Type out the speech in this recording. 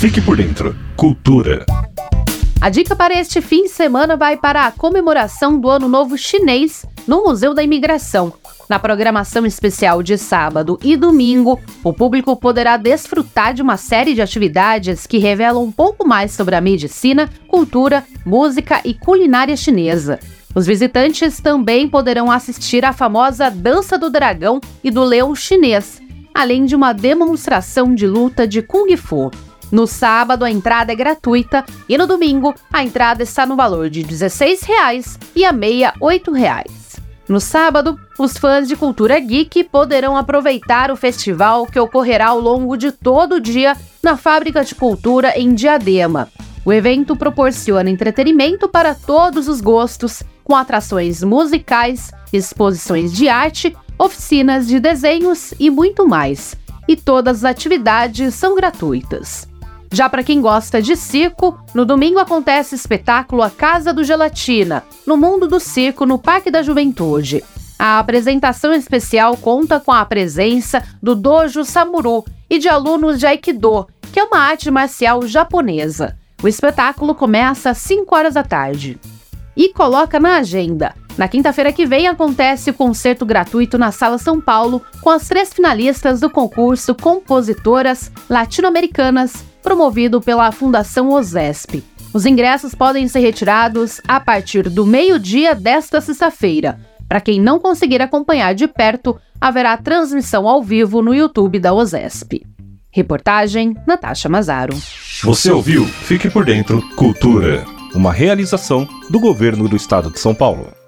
Fique por dentro. Cultura. A dica para este fim de semana vai para a comemoração do Ano Novo Chinês no Museu da Imigração. Na programação especial de sábado e domingo, o público poderá desfrutar de uma série de atividades que revelam um pouco mais sobre a medicina, cultura, música e culinária chinesa. Os visitantes também poderão assistir à famosa Dança do Dragão e do Leão Chinês, além de uma demonstração de luta de Kung Fu. No sábado, a entrada é gratuita e no domingo, a entrada está no valor de R$ 16,00 e a meia R$ 8,00. No sábado, os fãs de cultura geek poderão aproveitar o festival que ocorrerá ao longo de todo o dia na Fábrica de Cultura em Diadema. O evento proporciona entretenimento para todos os gostos, com atrações musicais, exposições de arte, oficinas de desenhos e muito mais. E todas as atividades são gratuitas. Já para quem gosta de circo, no domingo acontece espetáculo A Casa do Gelatina, no Mundo do Circo, no Parque da Juventude. A apresentação especial conta com a presença do Dojo Samuru e de alunos de Aikido, que é uma arte marcial japonesa. O espetáculo começa às 5 horas da tarde. E coloca na agenda. Na quinta-feira que vem acontece o concerto gratuito na Sala São Paulo com as três finalistas do concurso Compositoras Latino-Americanas promovido pela Fundação OSESP. Os ingressos podem ser retirados a partir do meio-dia desta sexta-feira. Para quem não conseguir acompanhar de perto, haverá transmissão ao vivo no YouTube da OSESP. Reportagem Natasha Mazaro. Você ouviu? Fique por dentro. Cultura. Uma realização do governo do estado de São Paulo.